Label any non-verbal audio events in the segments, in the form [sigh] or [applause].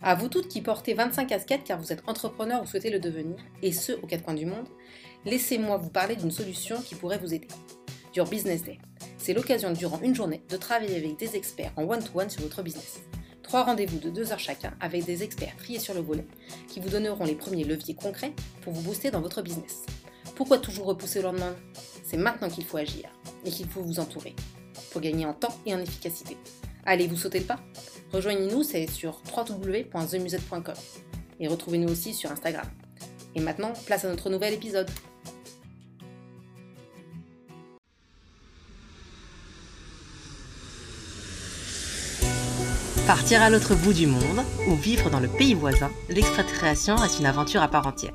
À vous toutes qui portez 25 casquettes car vous êtes entrepreneur ou souhaitez le devenir, et ce aux quatre coins du monde, laissez-moi vous parler d'une solution qui pourrait vous aider. Your Business Day. C'est l'occasion durant une journée de travailler avec des experts en one-to-one sur votre business. Trois rendez-vous de deux heures chacun avec des experts triés sur le volet qui vous donneront les premiers leviers concrets pour vous booster dans votre business. Pourquoi toujours repousser le lendemain? C'est maintenant qu'il faut agir et qu'il faut vous entourer pour gagner en temps et en efficacité. Allez, vous sautez le pas? Rejoignez-nous, c'est sur www.themusette.com et retrouvez-nous aussi sur Instagram. Et maintenant, place à notre nouvel épisode. Partir à l'autre bout du monde ou vivre dans le pays voisin, l'expatriation reste une aventure à part entière.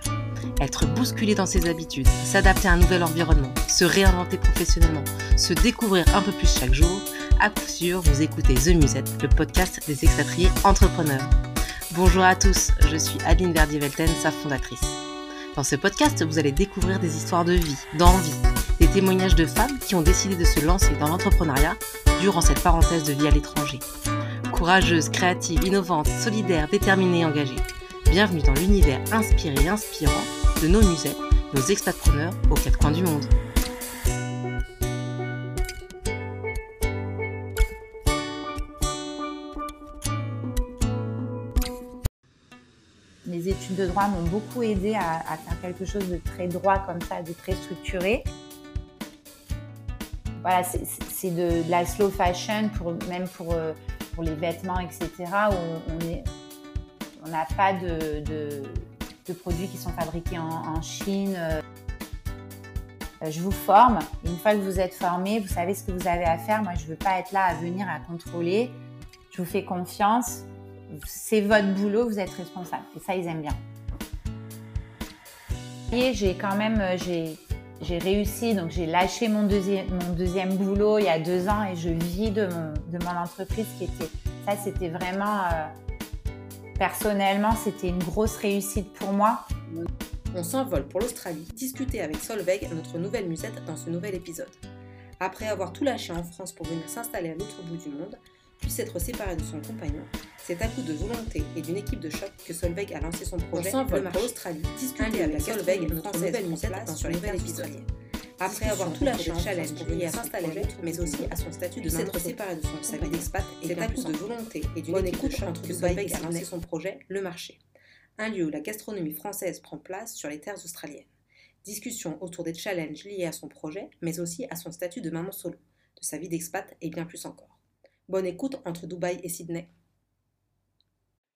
Être bousculé dans ses habitudes, s'adapter à un nouvel environnement, se réinventer professionnellement, se découvrir un peu plus chaque jour, à coup sûr, vous écoutez The Musette, le podcast des expatriés entrepreneurs. Bonjour à tous, je suis Adeline Verdier-Velten, sa fondatrice. Dans ce podcast, vous allez découvrir des histoires de vie, d'envie, des témoignages de femmes qui ont décidé de se lancer dans l'entrepreneuriat durant cette parenthèse de vie à l'étranger. Courageuses, créatives, innovantes, solidaires, déterminées engagées. Bienvenue dans l'univers inspiré et inspirant de nos musettes, nos expatpreneurs aux quatre coins du monde. Les études de droit m'ont beaucoup aidé à, faire quelque chose de très droit comme ça, de très structuré. Voilà, c'est de, la slow fashion, même pour, euh, pour les vêtements, etc., on n'a pas de, de, produits qui sont fabriqués en, Chine. Euh, je vous forme. Une fois que vous êtes formé, vous savez ce que vous avez à faire. Moi, je ne veux pas être là à venir à contrôler. Je vous fais confiance c'est votre boulot, vous êtes responsable. Et ça, ils aiment bien. J'ai quand même, euh, réussi, donc j'ai lâché mon deuxième, boulot il y a deux ans et je vis de mon, de entreprise qui était, ça c'était vraiment, euh, personnellement, c'était une grosse réussite pour moi. On s'envole pour l'Australie, discuter avec Solveig, notre nouvelle musette, dans ce nouvel épisode. Après avoir tout lâché en France pour venir s'installer à l'autre bout du monde, puisse être séparé de son compagnon, c'est à coup de volonté et d'une équipe de choc que Solveig a lancé son projet Le pour l'Australie, discuter avec Solveig, notre nouvelle musette dans ce nouvel épisode. Après avoir tout lâché en challenge pour venir s'installer mais aussi à son statut de s'être séparé de son compagnon d'expat, c'est à coup de volonté et d'une équipe de choc que Solveig a lancé son projet Le Marché, un lieu où la gastronomie française prend place sur les terres australiennes. Discussion autour des challenges liés à son projet, mais aussi à son statut de maman solo, de sa vie d'expat et bien plus encore. Bonne écoute entre Dubaï et Sydney.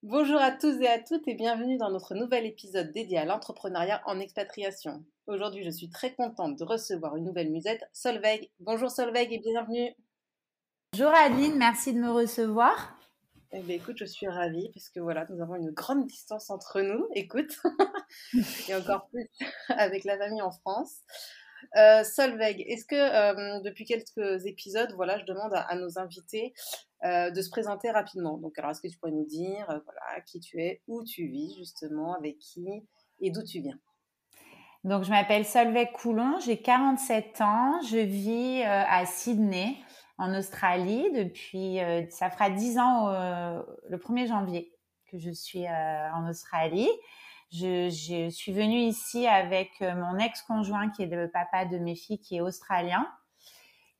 Bonjour à tous et à toutes et bienvenue dans notre nouvel épisode dédié à l'entrepreneuriat en expatriation. Aujourd'hui, je suis très contente de recevoir une nouvelle musette, Solveig. Bonjour Solveig et bienvenue. Bonjour Adeline, merci de me recevoir. Eh bien, écoute, je suis ravie parce que voilà, nous avons une grande distance entre nous, écoute, [laughs] et encore plus avec la famille en France. Euh, Solveig, est-ce que euh, depuis quelques épisodes, voilà, je demande à, nos invités euh, de se présenter rapidement. Donc, alors, est-ce que tu pourrais nous dire, voilà, qui tu es, où tu vis justement, avec qui et d'où tu viens? Donc, je m'appelle Solveig Coulon, j'ai 47 ans, je vis à Sydney, en Australie, depuis, ça fera 10 ans le 1er janvier que je suis en Australie. Je, suis venue ici avec euh, mon ex-conjoint qui est le papa de mes filles, qui est australien.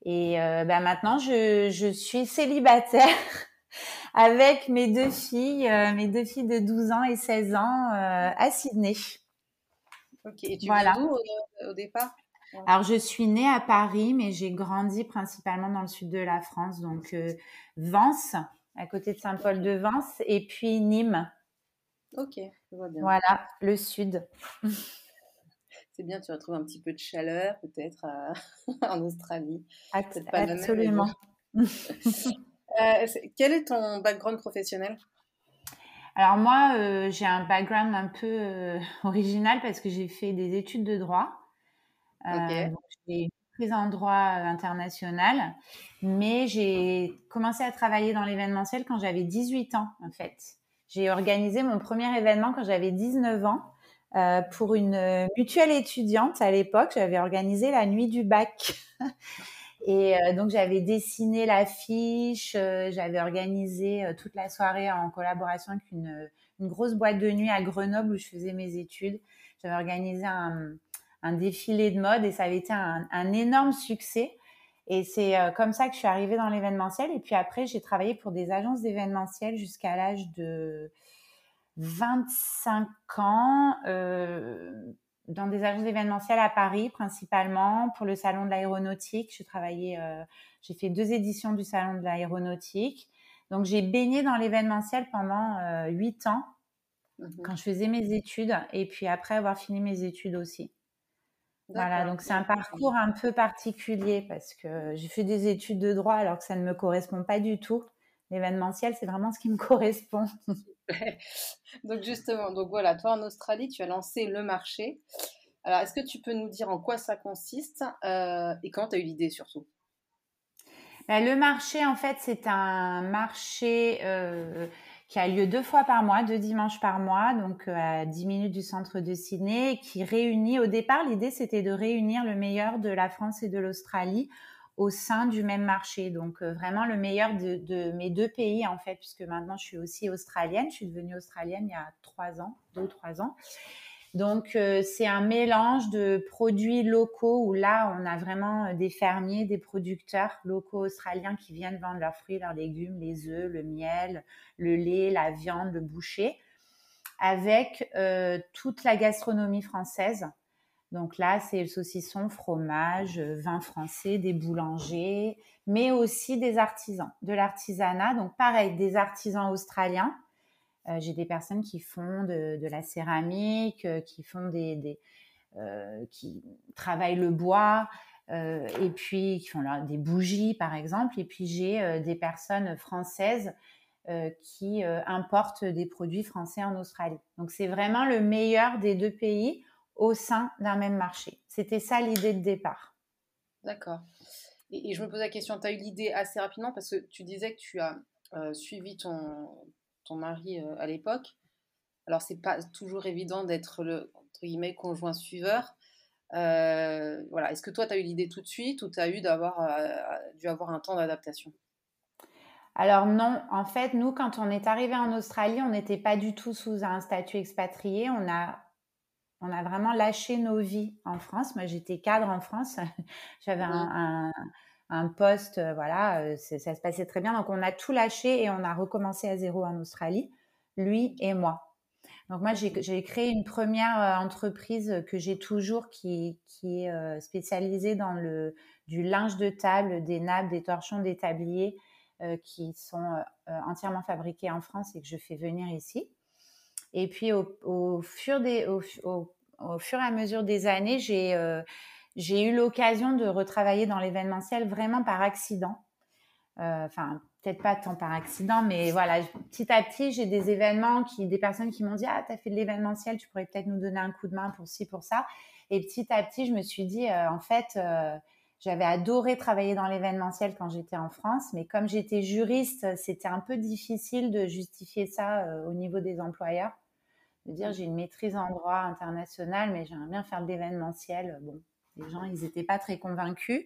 Et euh, bah, maintenant, je, suis célibataire [laughs] avec mes deux filles, euh, mes deux filles de 12 ans et 16 ans à Sydney. Ok, et tu voilà. d'où au, départ? Alors, je suis née à Paris, mais j'ai grandi principalement dans le sud de la France, donc Vence, à côté de Saint-Paul-de-Vence, et puis Nîmes. Ok, je vois bien. Voilà, le sud. [laughs] C'est bien, tu retrouves un petit peu de chaleur peut-être [laughs] en Australie. absolument. [laughs] Euh, quel est ton background professionnel? Alors moi, euh, j'ai un background un peu euh, original parce que j'ai fait des études de droit. Okay. j'ai prise en droit international, mais j'ai commencé à travailler dans l'événementiel quand j'avais 18 ans en fait. J'ai organisé mon premier événement quand j'avais 19 ans euh, pour une mutuelle étudiante à l'époque. J'avais organisé la nuit du bac. [laughs] Et donc j'avais dessiné l'affiche, j'avais organisé toute la soirée en collaboration avec une, grosse boîte de nuit à Grenoble où je faisais mes études. J'avais organisé un, défilé de mode et ça avait été un énorme succès. Et c'est comme ça que je suis arrivée dans l'événementiel. Et puis après, j'ai travaillé pour des agences d'événementiel jusqu'à l'âge de 25 ans. Euh, dans des agences événementielles à Paris principalement pour le salon de l'aéronautique. J'ai travaillé, euh, j'ai fait deux éditions du salon de l'aéronautique. Donc j'ai baigné dans l'événementiel pendant euh, huit ans mmh quand je faisais mes études et puis après avoir fini mes études aussi. Voilà, donc c'est un parcours un peu particulier parce que j'ai fait des études de droit alors que ça ne me correspond pas du tout. L'événementiel, c'est vraiment ce qui me [laughs] correspond. donc justement, donc voilà, toi en Australie, tu as lancé le marché. Alors, est-ce que tu peux nous dire en quoi ça consiste euh, et quand tu as eu l'idée surtout? Ben, Le marché, en fait, c'est un marché euh, qui a lieu deux fois par mois, deux dimanches par mois, donc euh, à 10 minutes du centre de Sydney, qui réunit, au départ, l'idée c'était de réunir le meilleur de la France et de l'Australie au sein du même marché. Donc euh, vraiment le meilleur de, mes deux pays en fait, puisque maintenant je suis aussi australienne. Je suis devenue australienne il y a trois ans, deux ou trois ans. Donc euh, c'est un mélange de produits locaux où là on a vraiment euh, des fermiers, des producteurs locaux australiens qui viennent vendre leurs fruits, leurs légumes, les œufs, le miel, le lait, la viande, le boucher, avec toute la gastronomie française donc là, c'est le saucisson, fromage, euh, vin français, des boulangers, mais aussi des artisans, de l'artisanat. Donc pareil, des artisans australiens. Euh, j'ai des personnes qui font de, la céramique, euh, qui font des, qui travaillent le bois, et puis qui font des bougies par exemple. Et puis j'ai des personnes françaises qui importent des produits français en Australie. Donc c'est vraiment le meilleur des deux pays au sein d'un même marché. C'était ça l'idée de départ. D'accord. Et, je me pose la question, tu as eu l'idée assez rapidement parce que tu disais que tu as euh, suivi ton, ton mari euh, à l'époque. Alors, c'est pas toujours évident d'être le entre guillemets, conjoint suiveur. Euh, voilà. Est-ce que toi, tu as eu l'idée tout de suite ou tu as eu d'avoir, dû avoir un temps d'adaptation? Alors non, en fait, nous, quand on est arrivé en Australie, on n'était pas du tout sous un statut expatrié. On a on a vraiment lâché nos vies en France. Moi, j'étais cadre en France. [laughs] J'avais un, poste, euh, voilà, euh, ça se passait très bien. Donc, on a tout lâché et on a recommencé à zéro en Australie, lui et moi. Donc, moi, j'ai créé une première euh, entreprise que j'ai toujours qui, est spécialisée dans le, du linge de table, des nappes, des torchons, des tabliers qui sont entièrement fabriqués en France et que je fais venir ici. Et puis au, fur, et à mesure des années, j'ai j'ai eu l'occasion de retravailler dans l'événementiel vraiment par accident. Euh, enfin, peut-être pas tant par accident, mais voilà, petit à petit, j'ai des événements, qui, des personnes qui m'ont dit Ah, tu as fait de l'événementiel, tu pourrais peut-être nous donner un coup de main pour ci, pour ça. Et petit à petit, je me suis dit euh, En fait, j'avais adoré travailler dans l'événementiel quand j'étais en France, mais comme j'étais juriste, c'était un peu difficile de justifier ça au niveau des employeurs de dire j'ai une maîtrise en droit international, mais j'aimerais bien faire de l'événementiel. Bon, les gens, ils n'étaient pas très convaincus.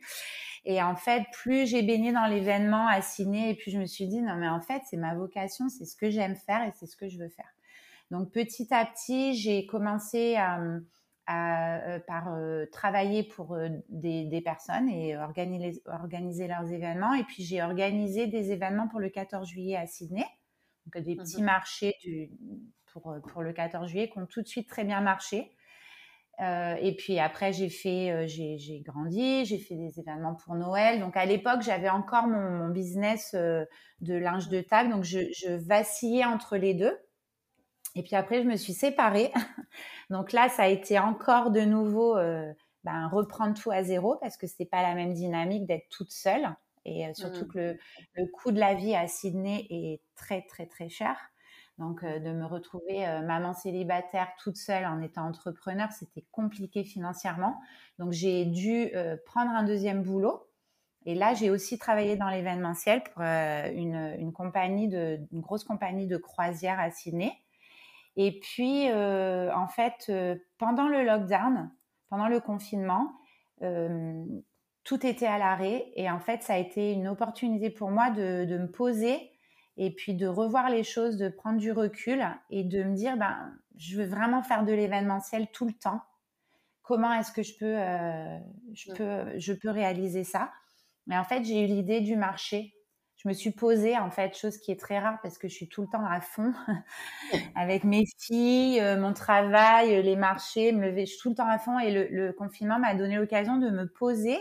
Et en fait, plus j'ai baigné dans l'événement à Ciné, et puis je me suis dit, non, mais en fait, c'est ma vocation, c'est ce que j'aime faire et c'est ce que je veux faire. Donc, petit à petit, j'ai commencé à, euh, par euh, travailler pour euh, des, personnes et organiser, organiser leurs événements. Et puis, j'ai organisé des événements pour le 14 juillet à Sydney. Donc, des mmh petits marchés du, pour, euh, pour le 14 juillet qui ont tout de suite très bien marché. Euh, et puis après, j'ai fait, euh, j'ai grandi, j'ai fait des événements pour Noël. Donc à l'époque, j'avais encore mon, business de linge de table, donc je, je, vacillais entre les deux. Et puis après, je me suis séparée. [laughs] donc là, ça a été encore de nouveau ben, reprendre tout à zéro parce que c'est pas la même dynamique d'être toute seule. Et surtout mmh. que le, le coût de la vie à Sydney est très très très cher. Donc, euh, de me retrouver euh, maman célibataire toute seule en étant entrepreneur, c'était compliqué financièrement. Donc, j'ai dû euh, prendre un deuxième boulot. Et là, j'ai aussi travaillé dans l'événementiel pour une, compagnie de, une grosse compagnie de croisière à Sydney. Et puis, en fait, pendant le lockdown, pendant le confinement, tout était à l'arrêt. Et en fait, ça a été une opportunité pour moi de, de, me poser et puis de revoir les choses, de prendre du recul et de me dire, ben, je veux vraiment faire de l'événementiel tout le temps. Comment est-ce que je peux, euh, je, peux, je peux réaliser ça? Mais en fait, j'ai eu l'idée du marché. Je me suis posée en fait, chose qui est très rare parce que je suis tout le temps à fond [laughs] avec mes filles, euh, mon travail, les marchés, me lever, je suis tout le temps à fond et le, confinement m'a donné l'occasion de me poser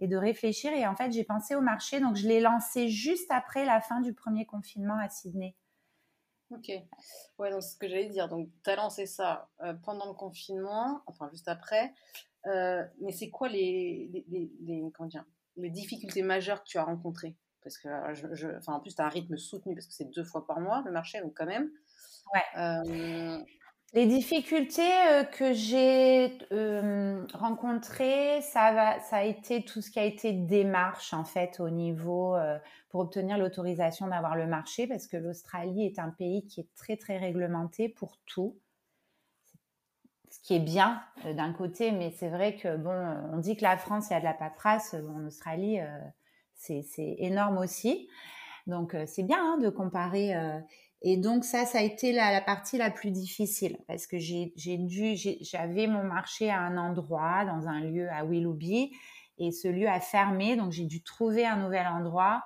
et de réfléchir et en fait j'ai pensé au marché donc je l'ai lancé juste après la fin du premier confinement à Sydney. Ok, ouais donc c'est ce que j'allais dire donc tu as lancé ça euh, pendant le confinement, enfin juste après, euh, mais c'est quoi les, les, les, les difficultés majeures que tu as rencontrées? Parce que euh, je, enfin, en plus, tu as un rythme soutenu parce que c'est deux fois par mois le marché, donc quand même. Ouais. Euh, les difficultés euh, que j'ai rencontrées, ça, a été tout ce qui a été démarche en fait au niveau pour obtenir l'autorisation d'avoir le marché parce que l'Australie est un pays qui est très très réglementé pour tout. Ce qui est bien d'un côté, mais c'est vrai que bon, on dit que la France il y a de la paperasse, en Australie c'est énorme aussi. Donc euh, c'est bien hein, de comparer. Et donc ça, ça a été la, partie la plus difficile parce que j'ai dû, j'avais mon marché à un endroit, dans un lieu à Willoughby, et ce lieu a fermé, donc j'ai dû trouver un nouvel endroit.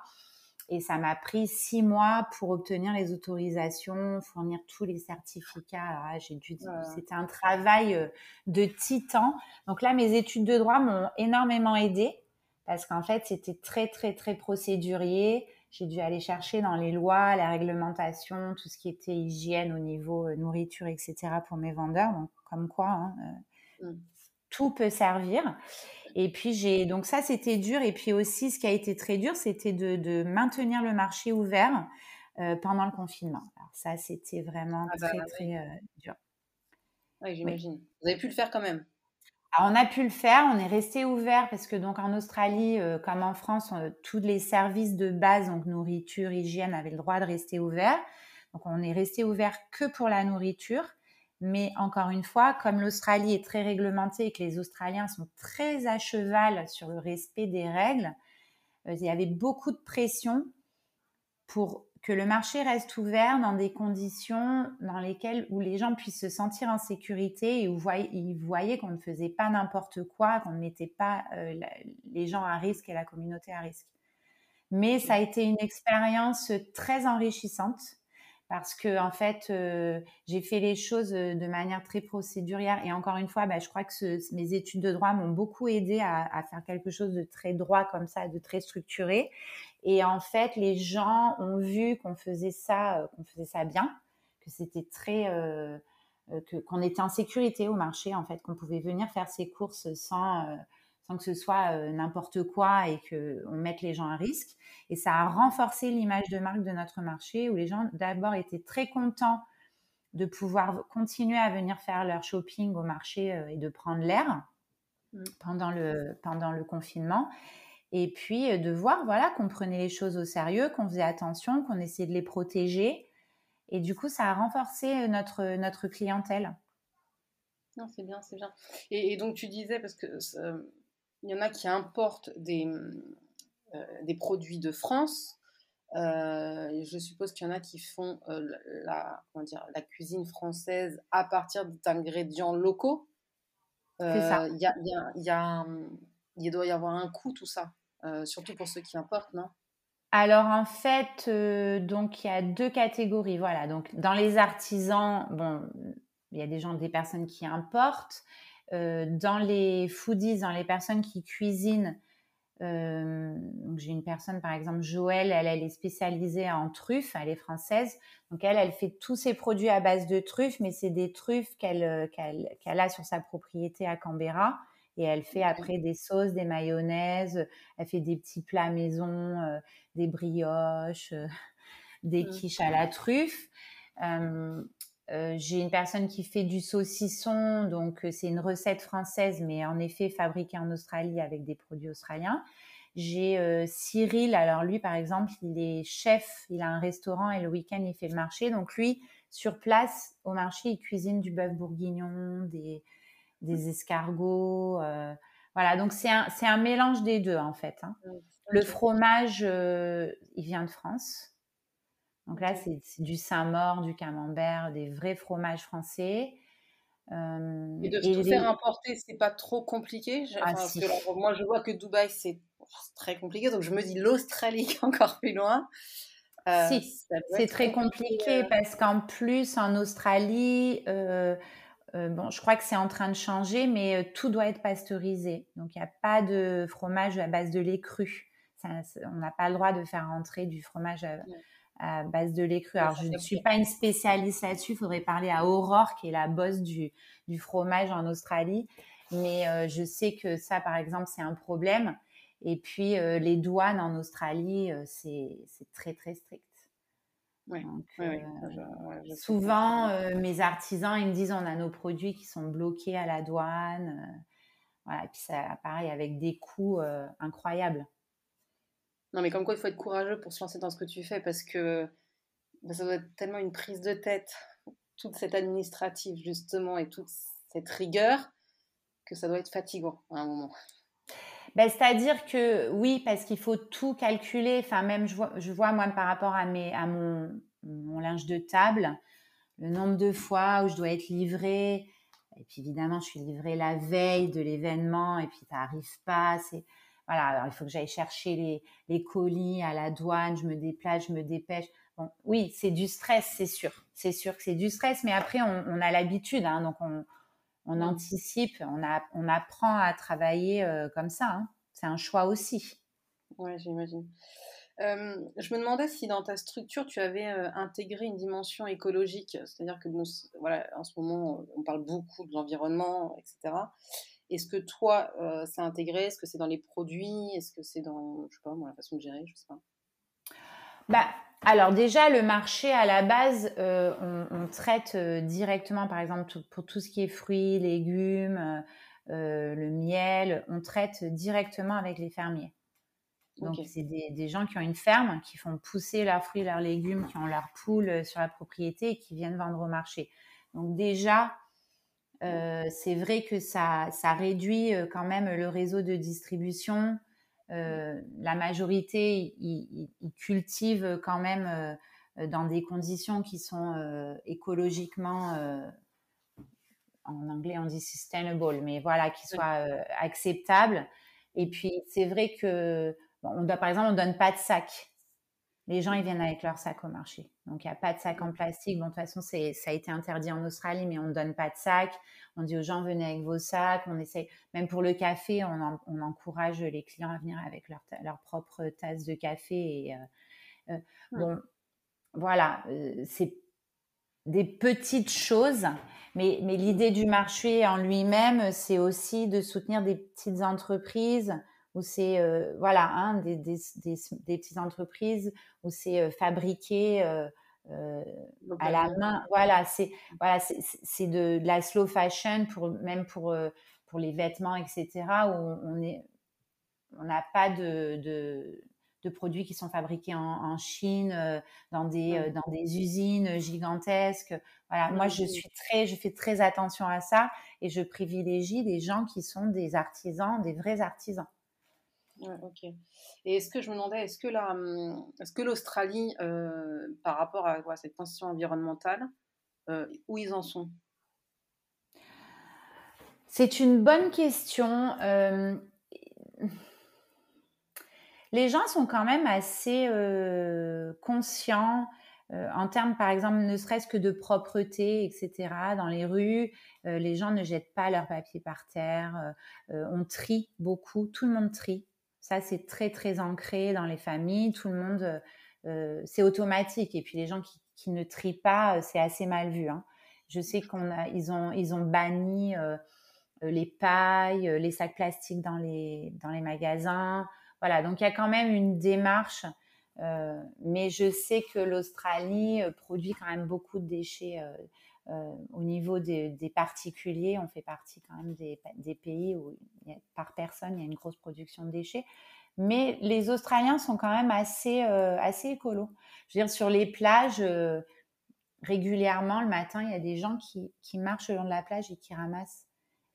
Et ça m'a pris six mois pour obtenir les autorisations, fournir tous les certificats. j'ai dû, c'était un travail euh, de titan. Donc là, mes études de droit m'ont énormément aidé parce qu'en fait, c'était très, très, très procédurier. J'ai dû aller chercher dans les lois, la réglementation, tout ce qui était hygiène au niveau euh, nourriture, etc. pour mes vendeurs. Donc, comme quoi, hein, euh, mm. tout peut servir. Et puis, j'ai donc ça, c'était dur. Et puis aussi, ce qui a été très dur, c'était de, maintenir le marché ouvert euh, pendant le confinement. Alors ça, c'était vraiment ah bah très, très dur. Oui, j'imagine. Vous avez pu le faire quand même on a pu le faire, on est resté ouvert parce que donc en Australie, euh, comme en France, tous les services de base, donc nourriture, hygiène, avaient le droit de rester ouverts. Donc on est resté ouvert que pour la nourriture. Mais encore une fois, comme l'Australie est très réglementée et que les Australiens sont très à cheval sur le respect des règles, euh, il y avait beaucoup de pression pour que le marché reste ouvert dans des conditions dans lesquelles où les gens puissent se sentir en sécurité et où ils voyaient qu'on ne faisait pas n'importe quoi, qu'on ne mettait pas euh, les gens à risque et la communauté à risque. Mais ça a été une expérience très enrichissante parce que en fait j'ai fait les choses de manière très procédurière et encore une fois bah, je crois que mes études de droit m'ont beaucoup aidé à, faire quelque chose de très droit comme ça de très structuré et en fait, les gens ont vu qu'on faisait ça, qu'on faisait ça bien, que c'était très, euh, qu'on était en sécurité au marché, en fait, qu'on pouvait venir faire ses courses sans, sans que ce soit n'importe quoi et que on mette les gens à risque. Et ça a renforcé l'image de marque de notre marché, où les gens d'abord étaient très contents de pouvoir continuer à venir faire leur shopping au marché et de prendre l'air mmh. pendant le pendant le confinement et puis euh, de voir voilà qu'on prenait les choses au sérieux, qu'on faisait attention, qu'on essayait de les protéger. Et du coup, ça a renforcé euh, notre, notre clientèle. Non, c'est bien, c'est bien. Et, donc tu disais, parce que euh, il y en a qui importent des, des produits de France. je suppose qu'il y en a qui font la, comment dire, la cuisine française à partir d'ingrédients locaux. c'est ça. Il y a, y a, y a, il doit y avoir un coût, tout ça. Euh, surtout pour ceux qui importent, non? Alors en fait, euh, donc il y a deux catégories. Voilà, donc dans les artisans, bon, il y a des gens, des personnes qui importent. Euh, dans les foodies, dans les personnes qui cuisinent, j'ai une personne par exemple, Joël, elle, elle est spécialisée en truffes, elle est française, donc elle, elle fait tous ses produits à base de truffes, mais c'est des truffes qu'elle qu'elle a sur sa propriété à Canberra et elle fait après des sauces, des mayonnaises, elle fait des petits plats maison, euh, des brioches, euh, des mmh. quiches à la truffe. Euh, j'ai une personne qui fait du saucisson, donc c'est une recette française, mais en effet fabriquée en Australie avec des produits australiens. J'ai Cyril, alors lui par exemple, il est chef, il a un restaurant et le week-end il fait le marché. Donc lui, sur place au marché, il cuisine du bœuf bourguignon, des, des escargots. Euh, Voilà, donc c'est un, un, mélange des deux en fait. Hein. Le fromage, il vient de France. Donc là, c'est du Saint-Maur, du Camembert, des vrais fromages français. Euh, et de se faire importer, c'est pas trop compliqué? Ah, Moi, je vois que Dubaï, c'est très compliqué. Donc, je me dis l'Australie [laughs] encore plus loin. Euh, si, c'est très compliqué euh. parce qu'en plus, en Australie, bon, je crois que c'est en train de changer, mais tout doit être pasteurisé. Donc, il n'y a pas de fromage à base de lait cru. on n'a pas le droit de faire entrer du fromage à, à base de lait cru. Alors, je ne suis pas une spécialiste là-dessus. Il faudrait parler à Aurore, qui est la bosse du, du fromage en Australie. Mais euh, je sais que ça, par exemple, c'est un problème. Et puis, euh, les douanes en Australie, euh, c'est très, très strict. souvent, mes artisans, ils me disent on a nos produits qui sont bloqués à la douane. voilà, et puis ça, pareil, avec des coûts incroyables. Non, mais comme quoi, il faut être courageux pour se lancer dans ce que tu fais parce que bah, ça doit être tellement une prise de tête, toute cette administrative, justement, et toute cette rigueur, que ça doit être fatigant à un moment. Ben, C'est-à-dire que oui, parce qu'il faut tout calculer. Enfin, même je vois, je vois moi par rapport à, mes, à mon, mon linge de table, le nombre de fois où je dois être livrée. Et puis évidemment, je suis livrée la veille de l'événement et puis ça n'arrive pas. C'est voilà, alors il faut que j'aille chercher les, les, colis à la douane, je me déplace, je me dépêche. Bon, oui, c'est du stress, c'est sûr. C'est sûr que c'est du stress, mais après, on, on a l'habitude, hein, donc on, on, mmh. anticipe, on, a, on, apprend à travailler euh, comme ça. Hein. C'est un choix aussi. Oui, j'imagine. Euh, je me demandais si dans ta structure, tu avais euh, intégré une dimension écologique, c'est-à-dire que voilà, en ce moment, on parle beaucoup de l'environnement, etc. Est-ce que toi, euh, c'est intégré? Est-ce que c'est dans les produits? Est-ce que c'est dans, je sais pas, moi, la façon de gérer? Je sais pas. Bah, alors déjà, le marché à la base, euh, on, traite euh, directement, par exemple, pour tout ce qui est fruits, légumes, le miel, on traite directement avec les fermiers. Donc, c'est des, des, gens qui ont une ferme, qui font pousser leurs fruits, leurs légumes, qui ont leurs poules sur la propriété et qui viennent vendre au marché. Donc déjà, euh, c'est vrai que ça, ça réduit quand même le réseau de distribution. Euh, la majorité, ils, cultivent quand même dans des conditions qui sont écologiquement, en anglais on dit sustainable, mais voilà, qui soient acceptables. Et puis c'est vrai que, on doit, par exemple, on donne pas de sac. Les gens, ils viennent avec leur sac au marché. Donc, il n'y a pas de sac en plastique. Bon, de toute façon, ça a été interdit en Australie, mais on ne donne pas de sac. On dit aux gens, venez avec vos sacs. On essaye, même pour le café, on, encourage les clients à venir avec leur, leur propre tasse de café. Et, euh, euh, Bon, voilà, euh, c'est des petites choses, mais, mais l'idée du marché en lui-même, c'est aussi de soutenir des petites entreprises où c'est euh, voilà hein, des, des, des, des, petites entreprises où c'est euh, fabriqué euh, à la main. Voilà, c'est voilà, c'est de, de, la slow fashion pour même pour pour les vêtements, etc. Où on est on n'a pas de, de, de, produits qui sont fabriqués en, en Chine, dans des, dans des usines gigantesques. Voilà, moi je suis très, je fais très attention à ça et je privilégie des gens qui sont des artisans, des vrais artisans ok. Et est-ce que je me demandais, est-ce que la, hum, est-ce que l'Australie, euh, par rapport à cette transition environnementale, euh, où ils en sont? C'est une bonne question. Euh, les gens sont quand même assez conscients en termes, par exemple, ne serait-ce que de propreté, etc. Dans les rues, les gens ne jettent pas leur papier par terre. on trie beaucoup, tout le monde trie. Ça, c'est très, très ancré dans les familles. Tout le monde, euh, euh, c'est automatique. Et puis, les gens qui, ne trient pas, euh, c'est assez mal vu. Hein. Je sais qu'on a, ils ont, ils ont banni les pailles, les sacs plastiques dans les, dans les magasins. Voilà. Donc, il y a quand même une démarche. mais je sais que l'Australie produit quand même beaucoup de déchets euh, au niveau des, particuliers, on fait partie quand même des, pays où par personne il y a une grosse production de déchets. Mais les Australiens sont quand même assez, euh, assez écolos. Je veux dire, sur les plages, euh, régulièrement le matin, il y a des gens qui, qui, marchent le long de la plage et qui ramassent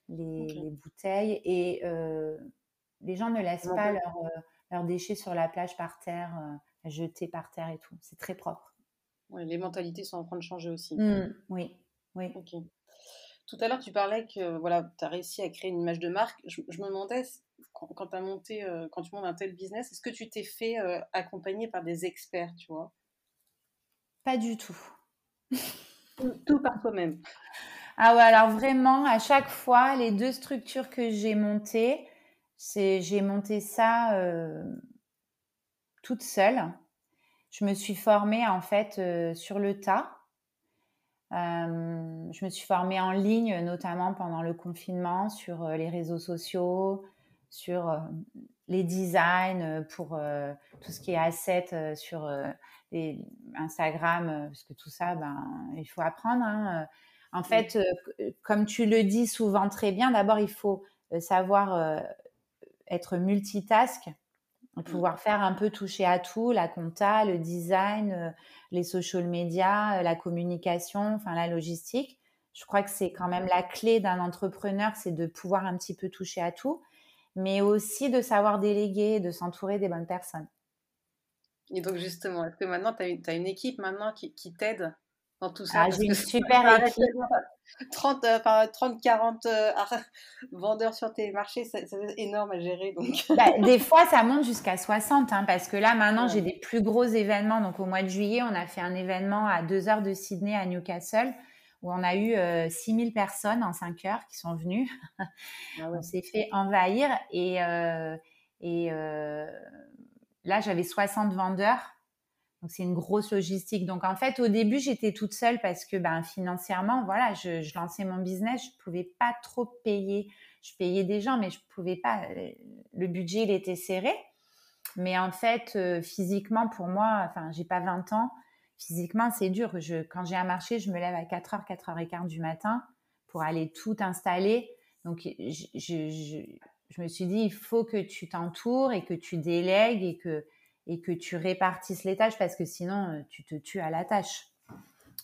les, bouteilles. Et les gens ne laissent pas leurs déchets sur la plage par terre, jetés par terre et tout. C'est très propre. Les mentalités sont en train de changer aussi. Mmh, oui, oui. Tout à l'heure, tu parlais que voilà, tu as réussi à créer une image de marque. Je, me demandais, quand, as monté, quand tu montes un tel business, est-ce que tu t'es fait accompagner par des experts, tu vois? Pas du tout. tout par toi-même. Ah ouais, alors vraiment, à chaque fois, les deux structures que j'ai montées, c'est j'ai monté ça euh, toute seule. Je me suis formée en fait euh, sur le tas. Euh, je me suis formée en ligne, notamment pendant le confinement, sur les réseaux sociaux, sur les designs, pour tout ce qui est asset sur les Instagram, parce que tout ça, ben, il faut apprendre. Hein, en fait, euh, comme tu le dis souvent très bien, d'abord, il faut euh, savoir euh, être multitask. Pouvoir faire un peu toucher à tout, la compta, le design, les social media, la communication, enfin la logistique. Je crois que c'est quand même la clé d'un entrepreneur, c'est de pouvoir un petit peu toucher à tout, mais aussi de savoir déléguer, de s'entourer des bonnes personnes. Et donc justement, est-ce que maintenant tu as, une équipe maintenant qui t'aide dans tout ça. Ah, j'ai une super équipe. 30, 30 40 vendeurs sur tes marchés, c'est énorme à gérer. Donc. [laughs] Bah, des fois, ça monte jusqu'à 60, hein, parce que là, maintenant, j'ai des plus gros événements. Donc, au mois de juillet, on a fait un événement à 2 heures de Sydney à Newcastle, où on a eu 6000 personnes en 5 heures qui sont venues. Ah [laughs] on s'est fait envahir. Et, euh, et euh, là, j'avais 60 vendeurs donc c'est une grosse logistique. Donc en fait, au début, j'étais toute seule parce que ben, financièrement, voilà, je, lançais mon business, je pouvais pas trop payer. Je payais des gens, mais je pouvais pas. Euh, le budget, il était serré. Mais en fait, euh, physiquement, pour moi, enfin, j'ai pas 20 ans. Physiquement, c'est dur. Je, quand j'ai un marché, je me lève à 4h, 4h15 du matin pour aller tout installer. Donc, je, je, je me suis dit, il faut que tu t'entoures et que tu délègues et que et que tu répartisses les tâches parce que sinon, euh, tu te tues à la tâche.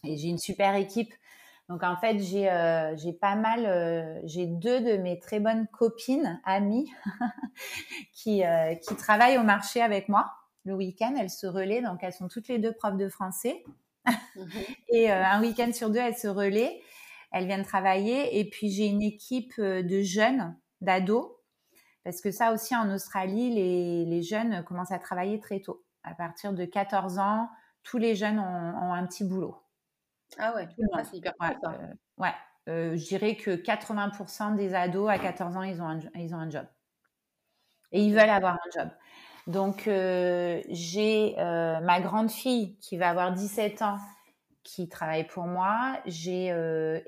Et j'ai une super équipe. Donc en fait, j'ai euh, pas mal, euh, j'ai deux de mes très bonnes copines, amies, [laughs] qui, qui travaillent au marché avec moi le week-end. Elles se relaient, donc elles sont toutes les deux profs de français. Mhm. [laughs] et un week-end sur deux, elles se relaient. Elles viennent travailler. Et puis j'ai une équipe de jeunes, d'ados, parce que ça aussi, en Australie, les, jeunes commencent à travailler très tôt. À partir de 14 ans, tous les jeunes ont, un petit boulot. Ah ouais, ah, c'est hyper cool ça. ouais. Euh, euh, je dirais que 80% des ados à 14 ans, ils ont un, ils ont un job. Et ils veulent avoir un job. Donc, euh, j'ai ma grande fille qui va avoir 17 ans qui travaille pour moi. J'ai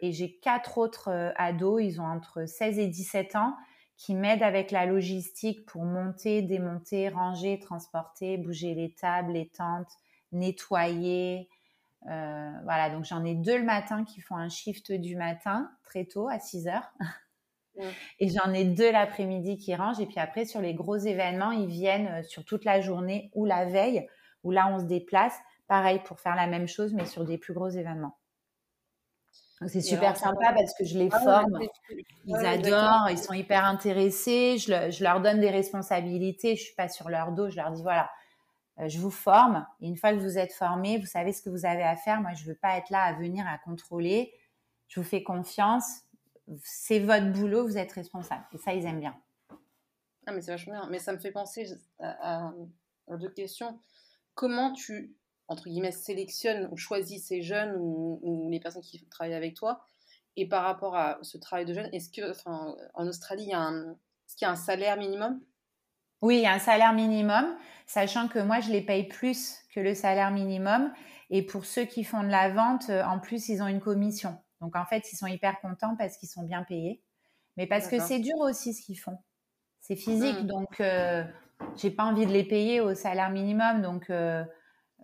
et j'ai quatre autres ados, ils ont entre 16 et 17 ans qui m'aide avec la logistique pour monter, démonter, ranger, transporter, bouger les tables, les tentes, nettoyer. Euh, voilà, donc j'en ai deux le matin qui font un shift du matin, très tôt, à 6 heures. [laughs] Et j'en ai deux l'après-midi qui rangent. Et puis après, sur les gros événements, ils viennent euh, sur toute la journée ou la veille, où là, on se déplace. Pareil, pour faire la même chose, mais sur des plus gros événements. C'est super sympa parce que je les ah forme. Ils adorent, ils sont hyper intéressés. Je, leur donne des responsabilités. Je suis pas sur leur dos. Je leur dis voilà, euh, je vous forme. Et une fois que vous êtes formés, vous savez ce que vous avez à faire. Moi, je veux pas être là à venir à contrôler. Je vous fais confiance. C'est votre boulot. Vous êtes responsable. Et ça, ils aiment bien. Ah, mais c'est vachement bien. Mais ça me fait penser à deux questions. Comment tu entre guillemets, sélectionne ou choisit ces jeunes ou, les personnes qui travaillent avec toi Et par rapport à ce travail de jeunes, est-ce que, enfin, en Australie, il y a un, est-ce qu'il y a un salaire minimum? Oui, il y a un salaire minimum, sachant que moi, je les paye plus que le salaire minimum. Et pour ceux qui font de la vente, euh, en plus, ils ont une commission. Donc, en fait, ils sont hyper contents parce qu'ils sont bien payés. Mais parce que c'est dur aussi ce qu'ils font. C'est physique, mmh. donc euh, j'ai pas envie de les payer au salaire minimum. Donc, euh,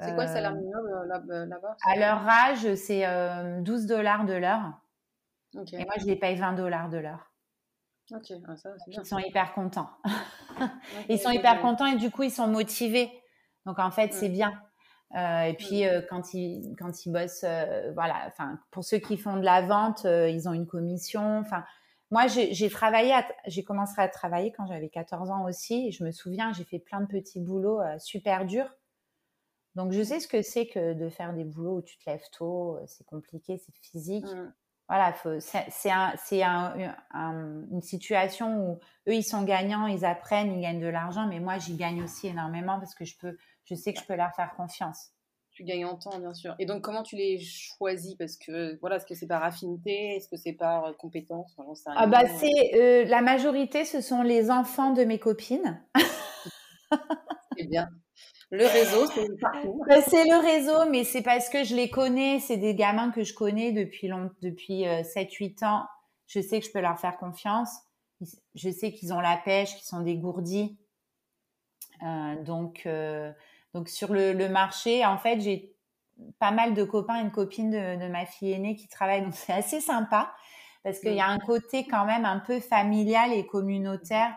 c'est quoi le salaire euh, minimum euh, euh, là-bas? À leur âge, c'est 12 dollars de l'heure. Et moi, je les paye 20 dollars de l'heure. Ah, ça, bien. Ils sont hyper contents. [laughs] ils sont hyper contents et du coup, ils sont motivés. Donc, en fait, c'est bien. et puis, quand, ils, quand ils bossent, voilà, enfin, pour ceux qui font de la vente, ils ont une commission. Enfin, moi, j'ai travaillé, j'ai commencé à travailler quand j'avais 14 ans aussi. Et je me souviens, j'ai fait plein de petits boulots super durs. Donc, je sais ce que c'est que de faire des boulots où tu te lèves tôt, c'est compliqué, c'est physique. Mmh. Voilà, c'est un, une situation où eux, ils sont gagnants, ils apprennent, ils gagnent de l'argent, mais moi, j'y gagne aussi énormément parce que je, peux, je sais que je peux leur faire confiance tu gagnes en temps, bien sûr. Et donc, comment tu les choisis? Parce que, voilà, est-ce que c'est par affinité? Est-ce que c'est par compétence? Ah, bah, c'est euh, la majorité, ce sont les enfants de mes copines. c'est bien. Le réseau, c'est partout. Bah, c'est le réseau, mais c'est parce que je les connais. C'est des gamins que je connais depuis, long, depuis 7-8 euh, ans. Je sais que je peux leur faire confiance. Je sais qu'ils ont la pêche, qu'ils sont dégourdis. donc, donc sur le, marché, en fait, j'ai pas mal de copains et de copines de, ma fille aînée qui travaillent, donc c'est assez sympa parce qu'il y a un côté quand même un peu familial et communautaire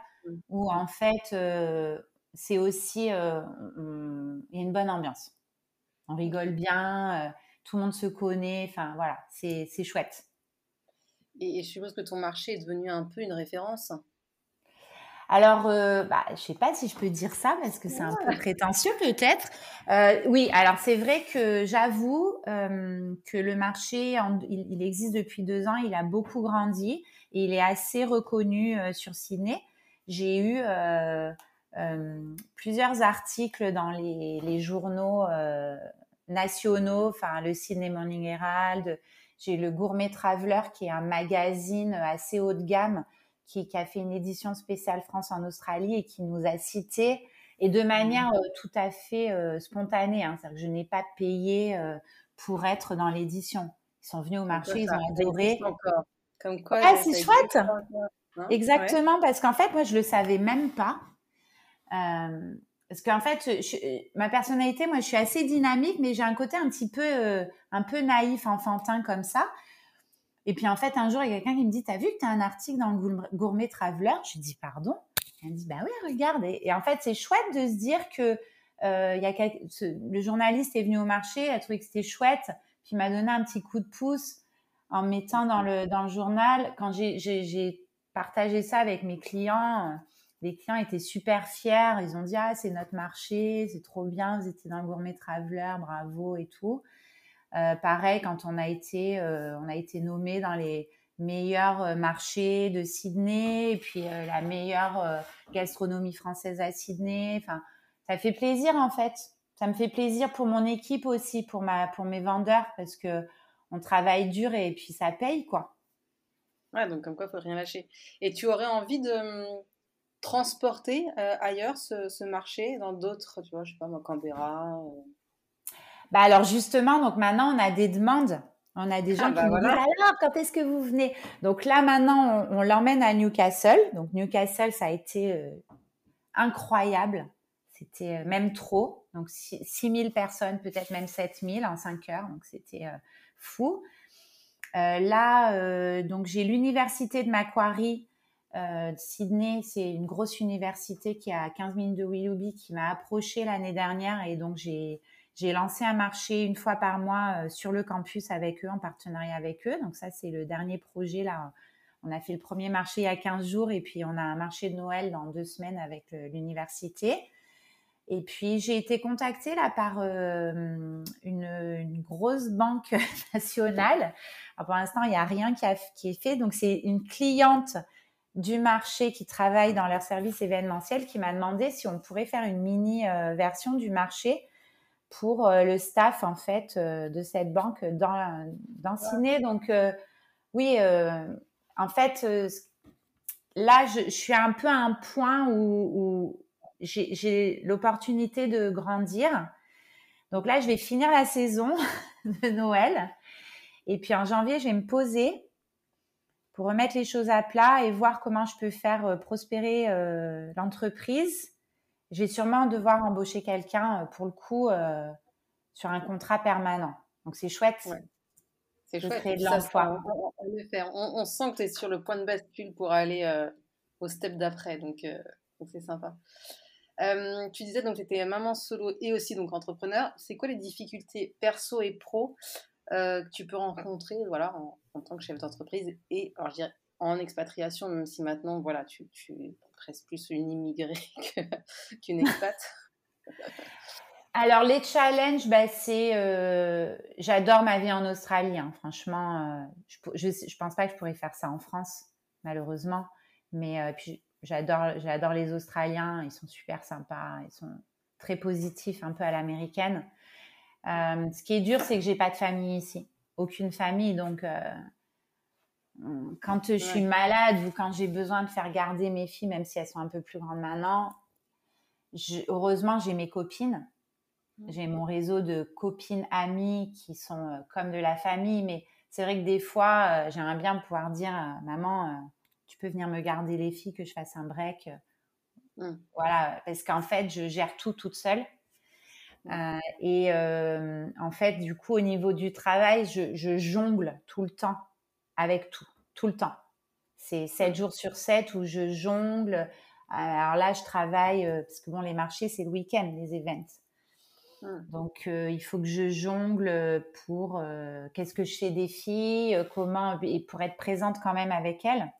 où en fait euh, c'est aussi euh, il y a une bonne ambiance. On rigole bien, euh, tout le monde se connaît, enfin voilà, c'est chouette. Et, et je suppose que ton marché est devenu un peu une référence alors, euh, bah, je sais pas si je peux dire ça parce que c'est un peu prétentieux peut-être? Euh, oui, alors c'est vrai que j'avoue euh, que le marché, il, existe depuis deux ans, il a beaucoup grandi et il est assez reconnu sur Ciné. J'ai eu plusieurs articles dans les, les journaux nationaux, enfin le Ciné Morning Herald. J'ai le Gourmet Traveler qui est un magazine assez haut de gamme qui, a fait une édition spéciale France en Australie et qui nous a cités et de manière euh, tout à fait euh, spontanée. Hein, C'est-à-dire que je n'ai pas payé euh, pour être dans l'édition. Ils sont venus au marché, ils ont adoré. Comme quoi, ah, c'est chouette. Hein, Exactement, parce qu'en fait, moi, je le savais même pas. Parce qu'en fait, ma personnalité, moi, je suis assez dynamique, mais j'ai un côté un petit peu, un peu naïf, enfantin comme ça. Et puis en fait, un jour, il y a quelqu'un qui me dit, t'as vu que tu as un article dans le Gourmet Traveler? Je dis, pardon? Elle me dit, bah oui, regarde. Et, en fait, c'est chouette de se dire que euh, y a le journaliste est venu au marché, a trouvé que c'était chouette, puis m'a donné un petit coup de pouce en mettant dans le, dans le journal. Quand j'ai partagé ça avec mes clients, les clients étaient super fiers. Ils ont dit, ah, c'est notre marché, c'est trop bien, vous étiez dans le Gourmet Traveler, bravo et tout. Euh, pareil, quand on a été, euh, on a été nommé dans les meilleurs euh, marchés de Sydney et puis la meilleure gastronomie française à Sydney. Enfin, ça fait plaisir en fait. Ça me fait plaisir pour mon équipe aussi, pour ma, pour mes vendeurs parce que on travaille dur et puis ça paye quoi. Ouais, donc comme quoi, faut rien lâcher. Et tu aurais envie de transporter ailleurs ce, ce, marché, dans d'autres, tu vois, je sais pas, moi, Canberra. Bah alors justement, donc maintenant on a des demandes. On a des gens ah, qui bah nous disent alors quand est-ce que vous venez? Donc là maintenant on, l'emmène à Newcastle. Donc Newcastle ça a été euh, incroyable. C'était euh, même trop. Donc 6000 personnes, peut-être même 7000 en 5 heures. Donc c'était euh, fou. là donc j'ai l'université de Macquarie de Sydney. C'est une grosse université qui a 15 minutes de Willoughby qui m'a approché l'année dernière et donc j'ai lancé un marché une fois par mois euh, sur le campus avec eux, en partenariat avec eux. Donc ça, c'est le dernier projet là. On a fait le premier marché il y a 15 jours et puis on a un marché de Noël dans deux semaines avec l'université. Et puis j'ai été contactée là par euh, une, grosse banque [laughs] nationale. pour l'instant, il n'y a rien qui est fait. Donc c'est une cliente du marché qui travaille dans leur service événementiel qui m'a demandé si on pourrait faire une mini euh, version du marché pour euh, le staff en fait euh, de cette banque dans dans Ciné. Donc oui, en fait là je, suis un peu à un point où, j'ai l'opportunité de grandir. Donc là, je vais finir la saison [laughs] de Noël. Et puis en janvier, je vais me poser pour remettre les choses à plat et voir comment je peux faire prospérer l'entreprise je vais sûrement devoir embaucher quelqu'un euh, pour le coup euh, sur un contrat permanent. Donc c'est chouette. C'est chouette. Créer de l'emploi. On, sent que tu es sur le point de bascule pour aller euh, au step d'après. Donc c'est sympa. tu disais donc tu étais maman solo et aussi donc entrepreneur. C'est quoi les difficultés perso et pro que tu peux rencontrer voilà, en, tant que chef d'entreprise et alors, je dirais, en expatriation, même si maintenant, voilà, tu, tu es presque plus une immigrée [laughs] qu'une expat [laughs] Alors, les challenges, bah, c'est. Euh, j'adore ma vie en Australie. Hein. Franchement, euh, je ne pense pas que je pourrais faire ça en France, malheureusement. Mais euh, puis, j'adore, j'adore les Australiens. Ils sont super sympas. Ils sont très positifs, un peu à l'américaine. Ce qui est dur, c'est que j'ai pas de famille ici. Aucune famille. Donc, quand je suis malade ou quand j'ai besoin de faire garder mes filles, même si elles sont un peu plus grandes maintenant, heureusement, j'ai mes copines. Mmh. J'ai mon réseau de copines, amies qui sont euh, comme de la famille. Mais c'est vrai que des fois, euh, j'aimerais bien pouvoir dire Maman, euh, tu peux venir me garder les filles, que je fasse un break. Mmh. Voilà, parce qu'en fait, je gère tout toute seule. Mmh. et en fait, du coup, au niveau du travail, je jongle tout le temps avec tout, tout le temps. C'est 7 jours sur 7 où je jongle. Alors là, je travaille, euh, parce que bon, les marchés, c'est le week-end, les events. Hmm. Donc, euh, il faut que je jongle pour euh, qu'est-ce que je fais des filles, comment, et pour être présente quand même avec elles.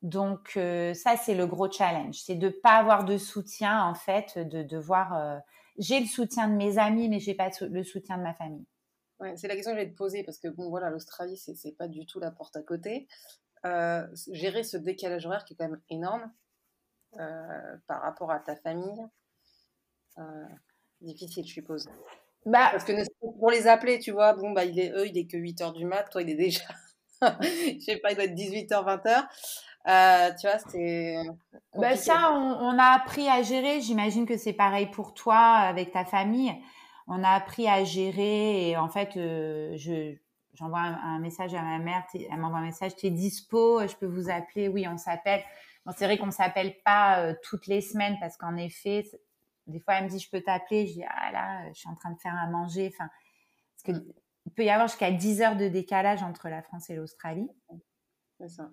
Donc, ça, c'est le gros challenge. C'est de ne pas avoir de soutien, en fait, de devoir. J'ai le soutien de mes amis, mais j'ai pas le soutien de ma famille c'est la question que je vais te poser parce que bon voilà, l'Australie c'est, pas du tout la porte à côté. Euh, gérer ce décalage horaire qui est quand même énorme euh, par rapport à ta famille, euh, difficile je suppose. Bah, parce que pour les appeler, tu vois, bon bah il est eux, il est que 8h du mat, toi il est déjà [laughs] je sais pas, il doit être 18h 20h. Tu vois, c'est. Bah ça, on, on, a appris à gérer. J'imagine que c'est pareil pour toi avec ta famille on a appris à gérer et en fait, euh, je, j'envoie un, message à ma mère, elle m'envoie un message, tu es dispo, je peux vous appeler, oui, on s'appelle. Bon, c'est vrai qu'on s'appelle pas euh, toutes les semaines parce qu'en effet, des fois, elle me dit, je peux t'appeler, je dis, ah là, je suis en train de faire à manger, enfin, parce que il peut y avoir jusqu'à 10 heures de décalage entre la France et l'Australie. C'est ça.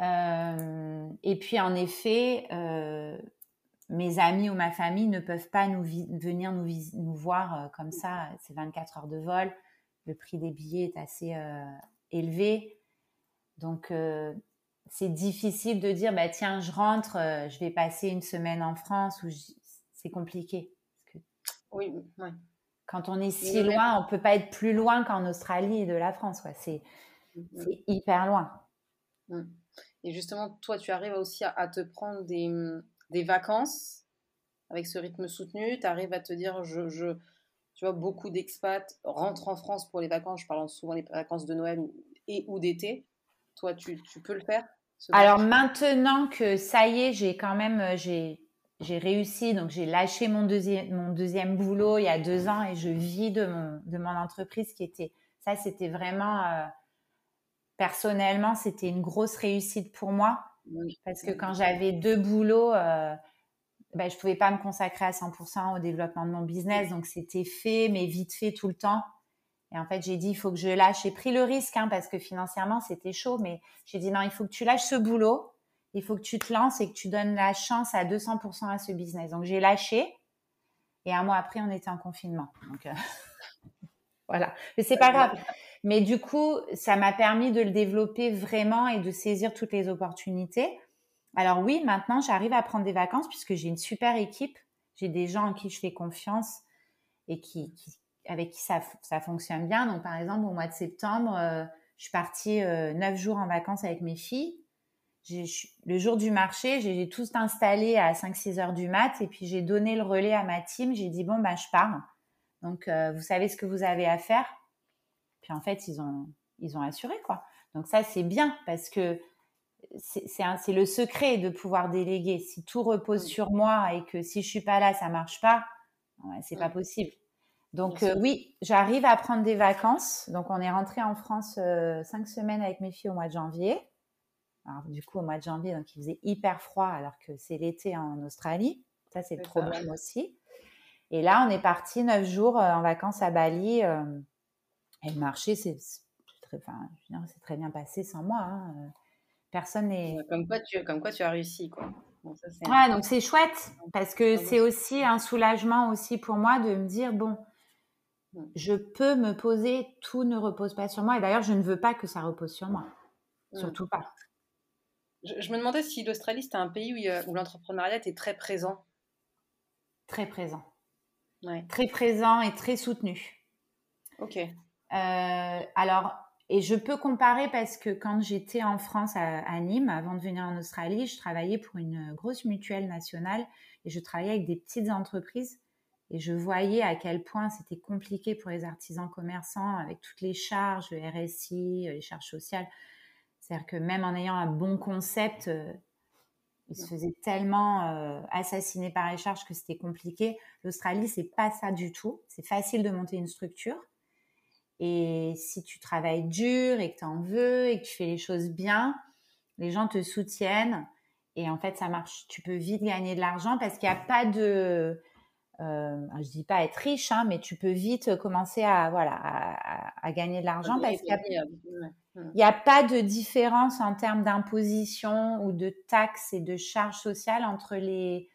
Euh, et puis, en effet, mes amis ou ma famille ne peuvent pas nous venir nous, nous voir euh, comme ça. C'est 24 heures de vol. Le prix des billets est assez euh, élevé. Donc, euh, c'est difficile de dire, bah, tiens, je rentre, je vais passer une semaine en France. C'est compliqué. oui, Quand on est si loin, on peut pas être plus loin qu'en Australie et de la France. C'est mm-hmm. hyper loin. Mm. Et justement, toi, tu arrives aussi à te prendre des des vacances avec ce rythme soutenu, tu arrives à te dire, je, je, tu vois, beaucoup d'expats rentrent en France pour les vacances, je parle souvent des vacances de Noël et ou d'été. Toi, tu, tu, peux le faire Alors maintenant que ça y est, j'ai quand même, euh, j'ai, j'ai réussi, donc j'ai lâché mon deuxième, mon deuxième boulot il y a deux ans et je vis de mon, de mon entreprise qui était, ça c'était vraiment, euh, personnellement, c'était une grosse réussite pour moi parce que quand j'avais deux boulots, euh, ben, je pouvais pas me consacrer à 100% au développement de mon business. Donc, c'était fait, mais vite fait tout le temps. Et en fait, j'ai dit, il faut que je lâche. J'ai pris le risque, hein, parce que financièrement, c'était chaud. Mais j'ai dit, non, il faut que tu lâches ce boulot. Il faut que tu te lances et que tu donnes la chance à 200% à ce business. Donc, j'ai lâché. Et un mois après, on était en confinement. Donc, euh, [laughs] voilà. Mais c'est pas grave. Mais du coup, ça m'a permis de le développer vraiment et de saisir toutes les opportunités. Alors oui, maintenant, j'arrive à prendre des vacances puisque j'ai une super équipe. J'ai des gens en qui je fais confiance et avec qui ça, ça, fonctionne bien. Donc, par exemple, au mois de septembre, euh, je suis partie euh, neuf jours en vacances avec mes filles. Le jour du marché, j'ai tout installé à 5-6 heures du mat et puis j'ai donné le relais à ma team. J'ai dit, bon, bah, je pars. Donc, euh, vous savez ce que vous avez à faire. Puis en fait, ils ont, ils ont assuré, quoi. Donc ça, c'est bien parce que c'est le secret de pouvoir déléguer. Si tout repose sur moi et que si je suis pas là, ça marche pas, ouais, c'est pas possible. Donc euh, oui, j'arrive à prendre des vacances. Donc on est rentré en France euh, cinq semaines avec mes filles au mois de janvier. Alors du coup au mois de janvier, donc il faisait hyper froid alors que c'est l'été en Australie. Ça c'est le problème aussi. Et là on est parti neuf jours euh, en vacances à Bali. Et le marché, c'est très, enfin, très bien passé sans moi. Hein, euh. Personne n'est. Comme quoi, tu, comme quoi tu as réussi, quoi. ouais, donc c'est chouette parce que c'est aussi un soulagement aussi pour moi de me dire bon, je peux me poser, tout ne repose pas sur moi. Et d'ailleurs, je ne veux pas que ça repose sur moi. Mmh. Surtout pas. Je, me demandais si l'Australie, c'était un pays où, où l'entrepreneuriat est très présent. Très présent. Très présent et très soutenu. Ok. Euh, alors, et je peux comparer parce que quand j'étais en France, à, Nîmes, avant de venir en Australie, je travaillais pour une grosse mutuelle nationale et je travaillais avec des petites entreprises. Et je voyais à quel point c'était compliqué pour les artisans commerçants avec toutes les charges, le RSI, les charges sociales. C'est-à-dire que même en ayant un bon concept, euh, ils se faisaient tellement euh, assassiner par les charges que c'était compliqué. L'Australie, c'est pas ça du tout. C'est facile de monter une structure. Et si tu travailles dur et que tu en veux et que tu fais les choses bien, les gens te soutiennent. Et en fait, ça marche. Tu peux vite gagner de l'argent parce qu'il n'y a pas de. Euh, je dis pas être riche, hein, mais tu peux vite commencer à voilà à, gagner de l'argent parce qu'il n'y a, a, pas de différence en termes d'imposition ou de taxes et de charges sociales entre les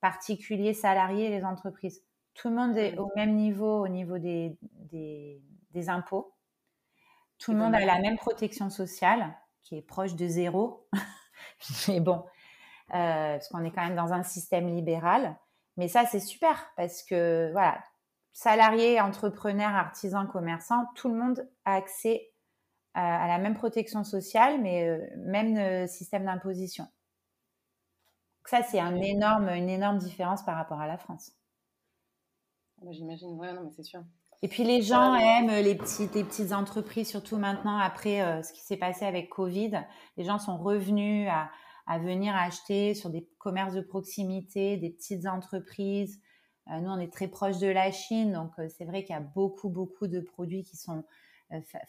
particuliers salariés et les entreprises. Tout le monde est au même niveau au niveau des, des des impôts. Tout le monde a la même protection sociale, qui est proche de zéro. [laughs] Mais bon, euh, parce qu'on est quand même dans un système libéral. Mais ça, c'est super parce que, voilà, salariés, entrepreneurs, artisans, commerçants, tout le monde a accès à, la même protection sociale, mais euh, même euh, système d'imposition. Ça, c'est un énorme, une énorme différence par rapport à la France. J'imagine, ouais, non, mais c'est sûr. Et puis les gens aiment les petites, les petites entreprises, surtout maintenant après euh, ce qui s'est passé avec Covid. Les gens sont revenus à, à, venir acheter sur des commerces de proximité, des petites entreprises. Euh, nous, on est très proche de la Chine, donc euh, c'est vrai qu'il y a beaucoup, beaucoup de produits qui sont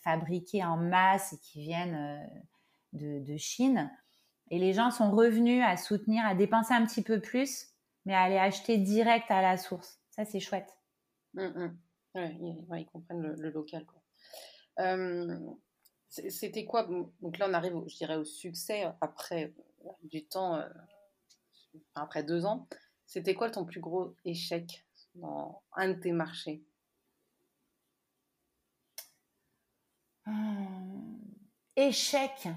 fabriqués en masse et qui viennent de, de, Chine. Et les gens sont revenus à soutenir, à dépenser un petit peu plus, mais à aller acheter direct à la source. Ça, c'est chouette. Mmh, mmh. Ouais, ils, comprennent le, local. C'était quoi Donc là, on arrive, je dirais, au succès après euh, du temps, euh, après deux ans. C'était quoi ton plus gros échec dans un de tes marchés? Échec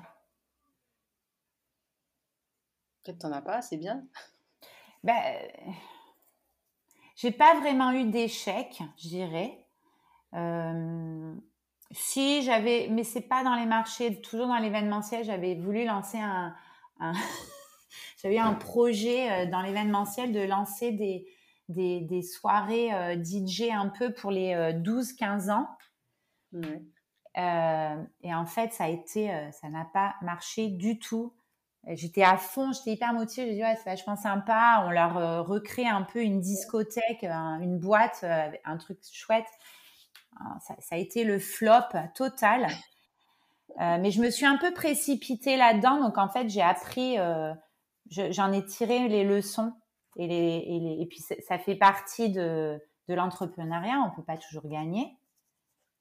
Peut-être t'en as pas, c'est bien. Ben, j'ai pas vraiment eu d'échec, je dirais. Euh, si j'avais, mais c'est pas dans les marchés, toujours dans l'événementiel, j'avais voulu lancer un, [laughs] j'avais un projet euh, dans l'événementiel de lancer des, des, des soirées euh, DJ un peu pour les 12-15 ans. et en fait, ça a été, ça n'a pas marché du tout. J'étais à fond, j'étais hyper motivée. J'ai dit, ouais, c'est vachement sympa. On leur euh, recrée un peu une discothèque, une boîte, euh, un truc chouette. Ça, a été le flop total. Euh, mais je me suis un peu précipitée là-dedans. Donc, en fait, j'ai appris, j'en ai tiré les leçons. Et, puis, ça fait partie de, l'entrepreneuriat. On peut pas toujours gagner.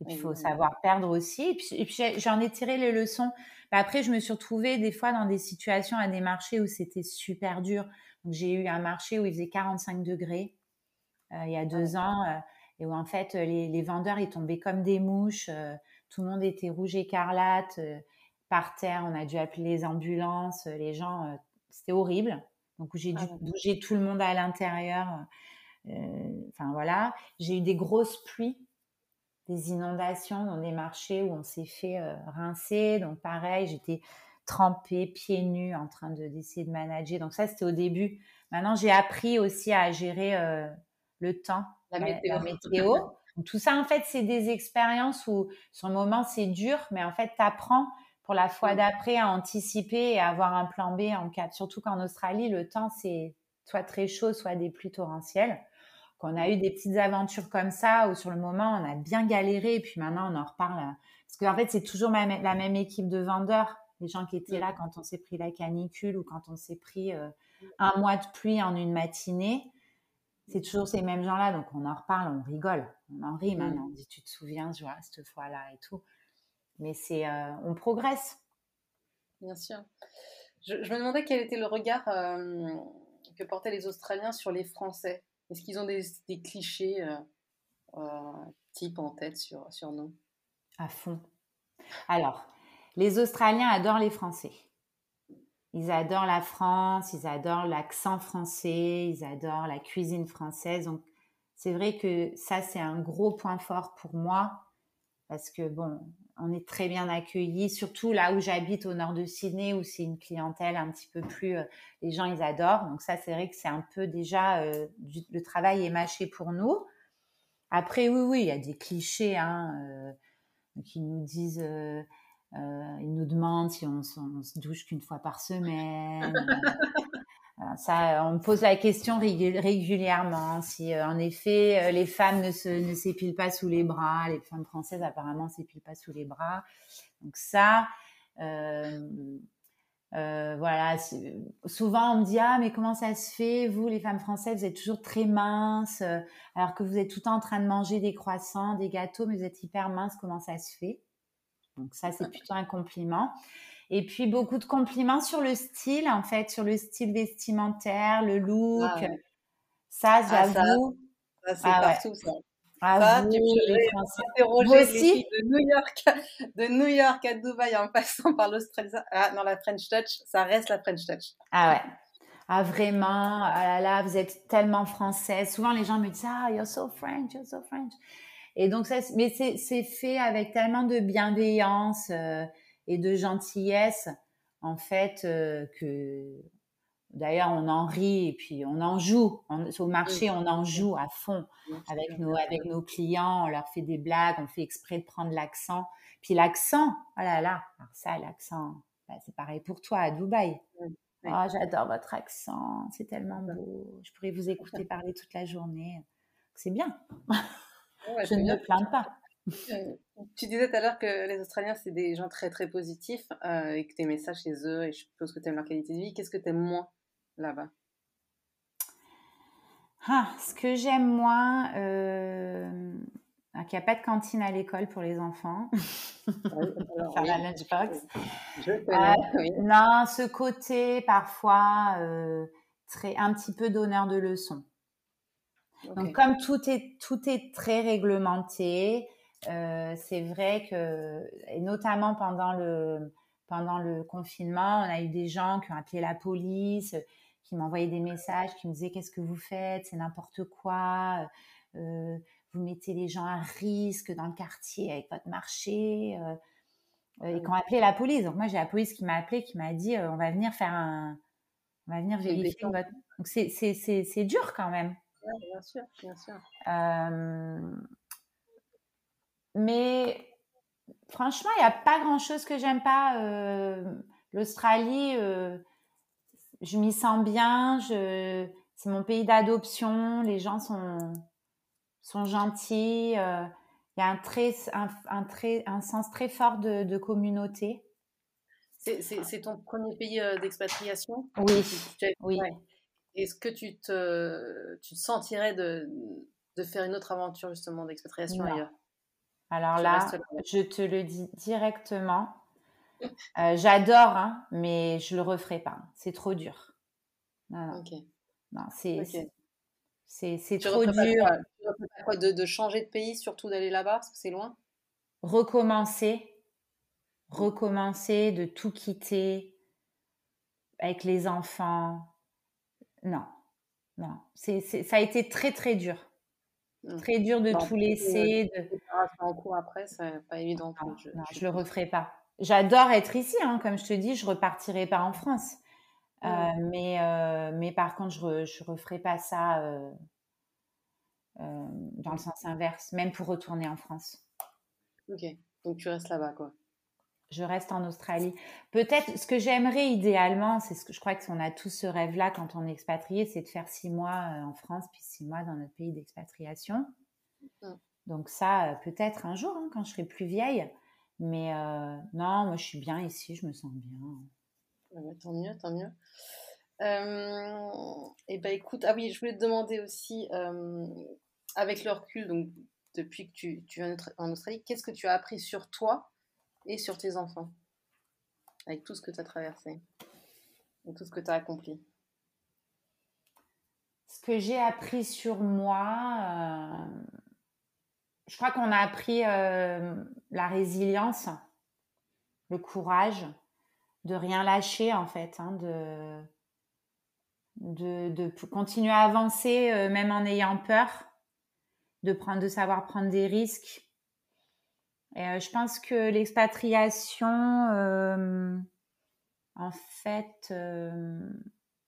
Et puis, il faut savoir perdre aussi. Et puis, j'en ai tiré les leçons. Après, je me suis retrouvée des fois dans des situations à des marchés où c'était super dur. J'ai eu un marché où il faisait 45 degrés euh, il y a deux ans euh, et où en fait les, les, vendeurs ils tombaient comme des mouches. Euh, tout le monde était rouge écarlate par terre. On a dû appeler les ambulances. Les gens, c'était horrible. Donc, j'ai dû ah bouger tout le monde à l'intérieur. Enfin voilà, j'ai eu des grosses pluies des inondations dans des marchés où on s'est fait euh, rincer. Donc pareil, j'étais trempée, pieds nus, en train de d'essayer de manager. Donc ça, c'était au début. Maintenant, j'ai appris aussi à gérer euh, le temps, la météo. météo. tout ça, en fait, c'est des expériences où, sur le moment, c'est dur, mais en fait, tu apprends pour la fois d'après à anticiper et à avoir un plan B en cas. Surtout qu'en Australie, le temps, c'est soit très chaud, soit des pluies torrentielles qu'on a eu des petites aventures comme ça où sur le moment on a bien galéré et puis maintenant on en reparle parce qu'en fait c'est toujours la même équipe de vendeurs. Les gens qui étaient là quand on s'est pris la canicule ou quand on s'est pris euh, un mois de pluie en une matinée c'est toujours ces mêmes gens là donc on en reparle on rigole on en rit maintenant on dit tu te souviens je vois cette fois là et tout. Mais c'est euh, on progresse. Bien sûr. Je, me demandais quel était le regard euh, que portaient les Australiens sur les Français est-ce qu'ils ont des, clichés euh, euh, type en tête sur, sur nous? À fond. Alors, Les Australiens adorent les Français. Ils adorent la France, ils adorent l'accent français, ils adorent la cuisine française. Donc, c'est vrai que ça, c'est un gros point fort pour moi parce que, bon, on est très bien accueillis, surtout là où j'habite au nord de Sydney, où c'est une clientèle un petit peu plus. Euh, les gens, ils adorent. Donc, ça, c'est vrai que c'est un peu déjà. Euh, le travail est mâché pour nous. Après, oui, oui, il y a des clichés hein, euh, qui nous disent ils nous demandent si on, se douche qu'une fois par semaine. [laughs] Euh, ça, on me pose la question régulièrement si, euh, en effet, les femmes ne, se, ne s'épilent pas sous les bras. Les femmes françaises, apparemment, s'épilent pas sous les bras. Donc ça, voilà. Souvent, on me dit ah mais comment ça se fait Vous, les femmes françaises, vous êtes toujours très minces, alors que vous êtes tout le temps en train de manger des croissants, des gâteaux, mais vous êtes hyper minces. Comment ça se fait? Donc ça, c'est plutôt un compliment. Et puis beaucoup de compliments sur le style, en fait, sur le style vestimentaire, le look. Ah ça, ah, j'avoue. ça, c'est ah partout, ça. Ah, tu peux aussi? de New York, de New York à Dubaï en passant par l'Australie. Ah non, la French Touch, ça reste la French Touch. Ah ouais. Ah vraiment, ah là là, vous êtes tellement française. Souvent les gens me disent ah you're so French, you're so French. Et donc ça, mais c'est fait avec tellement de bienveillance euh, et de gentillesse, en fait, euh, que d'ailleurs on en rit et puis on en joue. au marché, on en joue à fond avec nos avec nos clients. On leur fait des blagues, on fait exprès de prendre l'accent. Puis l'accent, oh là là, alors ça, l'accent, bah, c'est pareil pour toi à Dubaï. Oh, j'adore votre accent, c'est tellement beau. Je pourrais vous écouter parler toute la journée. C'est bien. [laughs] je ne me plains pas. Euh, tu disais tout à l'heure que les Australiens, c'est des gens très très positifs euh, et que tu aimais ça chez eux et je suppose que tu aimes leur qualité de vie. Qu'est-ce que tu aimes moins là-bas? Ah, Ce que j'aime moins, euh, qu'il n'y a pas de cantine à l'école pour les enfants. [laughs] Faire la lunchbox. Je euh, Non, ce côté parfois très, un petit peu donneur de leçons. Donc comme tout est tout est très réglementé, euh, c'est vrai que et notamment pendant le pendant le confinement, on a eu des gens qui ont appelé la police, qui m'envoyaient des messages, qui me disaient qu'est-ce que vous faites, c'est n'importe quoi, euh, vous mettez les gens à risque dans le quartier avec votre marché. Euh, et qui ont appelé la police. Donc moi j'ai la police qui m'a appelé, qui m'a dit on va venir faire un, on va venir vérifier votre. Donc c'est dur quand même bien sûr, bien sûr. Euh, mais franchement, il n'y a pas grand-chose que j'aime pas. Euh, L'Australie, euh, je m'y sens bien. Je... C'est mon pays d'adoption. Les gens sont, sont gentils. Il y a un, très, un, un, très, un sens très fort de, de communauté. C'est ton premier pays d'expatriation? Oui. oui. Est-ce que tu te, tu te sentirais de, de faire une autre aventure justement d'expatriation ailleurs? Alors là, je te le dis directement. [laughs] Euh, j'adore, hein, mais je le referai pas. C'est trop dur. Non, non. c'est trop dur. tu de, de, changer de pays, surtout d'aller là-bas parce que c'est loin? Recommencer, recommencer, de tout quitter avec les enfants, non, non. C'est, ça a été très très dur. Mmh. Très dur de tout laisser. De... En cours après, c'est pas évident. Non, je, ne le referai pas. J'adore être ici, hein, comme je te dis, je repartirai pas en France. Euh, mmh. mais, euh, mais par contre, je, ne referai pas ça euh, dans le sens inverse, même pour retourner en France. Ok, donc tu restes là-bas, quoi je reste en Australie. Peut-être ce que j'aimerais idéalement, c'est ce que je crois qu'on a tous ce rêve-là quand on est expatrié, c'est de faire six mois euh, en France puis six mois dans notre pays d'expatriation. Mmh. Donc ça, euh, peut-être un jour, hein, quand je serai plus vieille. Mais euh, non, moi je suis bien ici, je me sens bien. Ah bah, tant mieux, tant mieux. et ben écoute, ah oui, je voulais te demander aussi, avec le recul, donc depuis que tu, tu es en Australie, qu'est-ce que tu as appris sur toi et sur tes enfants, avec tout ce que tu as traversé et tout ce que tu as accompli Ce que j'ai appris sur moi, euh, je crois qu'on a appris euh, la résilience. le courage de rien lâcher en fait, hein, de, de, continuer à avancer même en ayant peur, de prendre, de savoir prendre des risques. Et je pense que l'expatriation, en fait,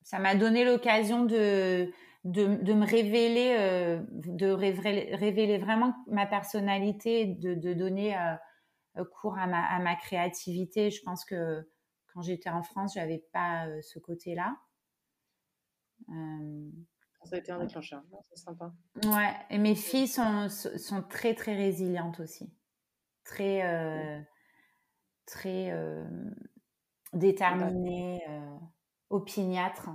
ça m'a donné l'occasion de, de, me révéler, de révéler, vraiment ma personnalité, de, de donner cours à ma, à ma, créativité. Je pense que quand j'étais en France, j'avais pas ce côté-là. ça a été un déclencheur, c'est sympa. Ouais, et mes filles sont, sont très très résilientes aussi, très très déterminées, opiniâtres.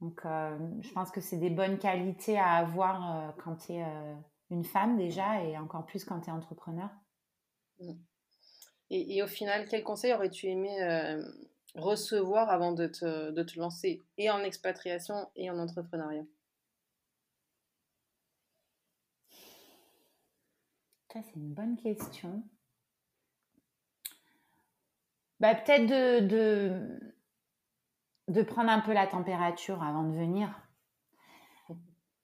Donc, je pense que c'est des bonnes qualités à avoir quand tu es une femme déjà et encore plus quand tu es entrepreneur. Mmh. Et, au final, quel conseil aurais-tu aimé euh, recevoir avant de te, de te, lancer et en expatriation et en entrepreneuriat? Ça, c'est une bonne question. Bah, Peut-être de, prendre un peu la température avant de venir.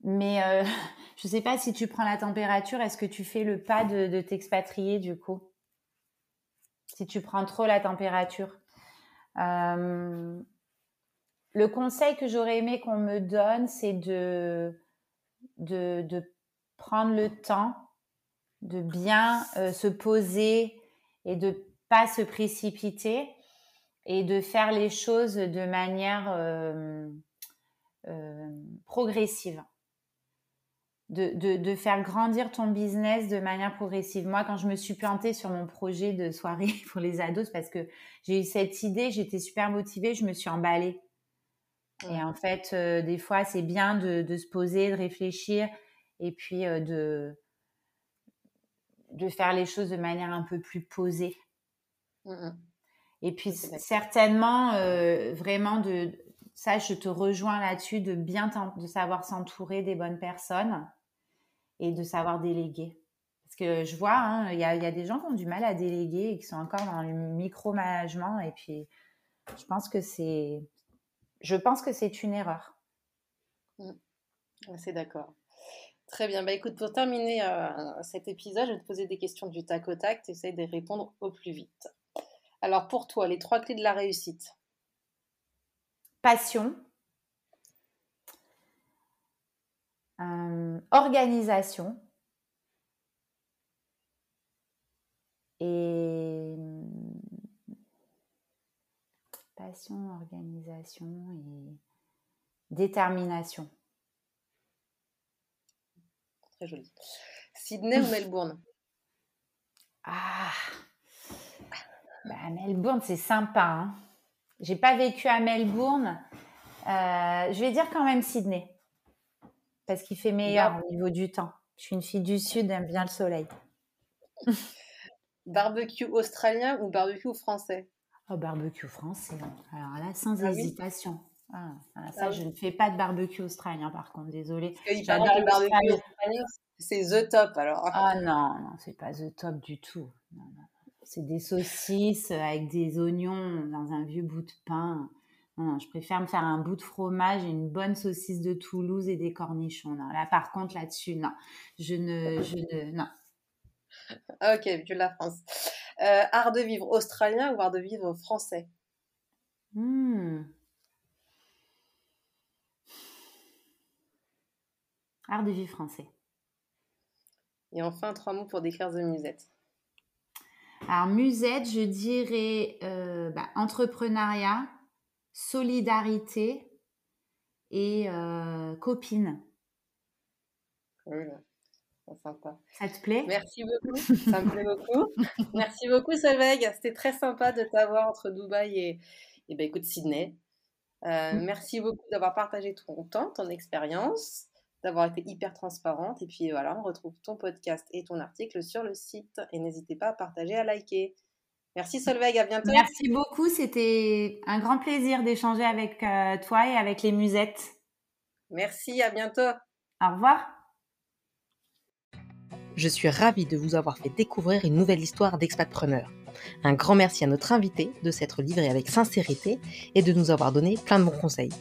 Mais euh, [laughs] je ne sais pas si tu prends la température, est-ce que tu fais le pas de, t'expatrier du coup? Si tu prends trop la température. Euh, le conseil que j'aurais aimé qu'on me donne, c'est de, prendre le temps, de bien euh, se poser et de pas se précipiter et de faire les choses de manière progressive de, de, faire grandir ton business de manière progressive. Moi, quand je me suis plantée sur mon projet de soirée [laughs] pour les ados, parce que j'ai eu cette idée, j'étais super motivée, je me suis emballée. Et en fait, euh, des fois, c'est bien de, de, se poser, de réfléchir et puis euh, de, de faire les choses de manière un peu plus posée. Mmh et puis, certainement, euh, vraiment, de, ça, je te rejoins là-dessus, de bien de savoir s'entourer des bonnes personnes et de savoir déléguer. Parce que je vois, hein, il y, a, des gens qui ont du mal à déléguer et qui sont encore dans le micromanagement. Et puis, je pense que c'est, je pense que c'est une erreur. Mmh. C'est d'accord. Très bien. Bah, écoute, pour terminer euh, cet épisode, je vais te poser des questions du tac au tac. Tu essaies de répondre au plus vite. Alors, pour toi, les trois clés de la réussite Passion, Euh, organisation et passion, organisation et détermination. Très joli. Sydney ou Melbourne? Ah, bah, Melbourne, c'est sympa. Hein. J'ai pas vécu à Melbourne. Euh, je vais dire quand même Sydney parce qu'il fait meilleur au niveau du temps. Je suis une fille du Sud, j'aime bien le soleil. barbecue australien ou barbecue français? Oh, barbecue français. Hein. Alors là, sans ah hésitation. Ah, ah, ça, je ne fais pas de barbecue australien, par contre, désolée. J'adore le barbecue australien, c'est the top alors. Ah non, non, c'est pas the top du tout. C'est des saucisses avec des oignons dans un vieux bout de pain. Non, je préfère me faire un bout de fromage et une bonne saucisse de Toulouse et des cornichons. là, par contre, là-dessus, non. Je ne, je ne, non. Ok, vieux la France. Euh, art de vivre australien ou art de vivre français? Hmm. Art de vivre français. Et enfin, trois mots pour décrire The Musette. Alors, Musette, je dirais euh, bah, entrepreneuriat, solidarité et euh, copine. sympa. Ça te plaît? Merci beaucoup. Ça me plaît beaucoup. [laughs] Merci beaucoup, Solveig. C'était très sympa de t'avoir entre Dubaï et, et ben, écoute, Sydney. Euh, mm. merci beaucoup d'avoir partagé ton temps, ton expérience, d'avoir été hyper transparente. Et puis voilà, on retrouve ton podcast et ton article sur le site. Et n'hésitez pas à partager, à liker. Merci Solveig, à bientôt. Merci beaucoup, c'était un grand plaisir d'échanger avec euh, toi et avec les musettes. Merci, à bientôt. Au revoir. Je suis ravie de vous avoir fait découvrir une nouvelle histoire d'expatpreneur. Un grand merci à notre invité de s'être livré avec sincérité et de nous avoir donné plein de bons conseils.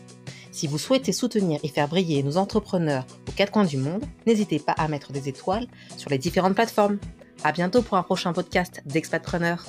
Si vous souhaitez soutenir et faire briller nos entrepreneurs aux quatre coins du monde, n'hésitez pas à mettre des étoiles sur les différentes plateformes. À bientôt pour un prochain podcast d'Expatpreneur.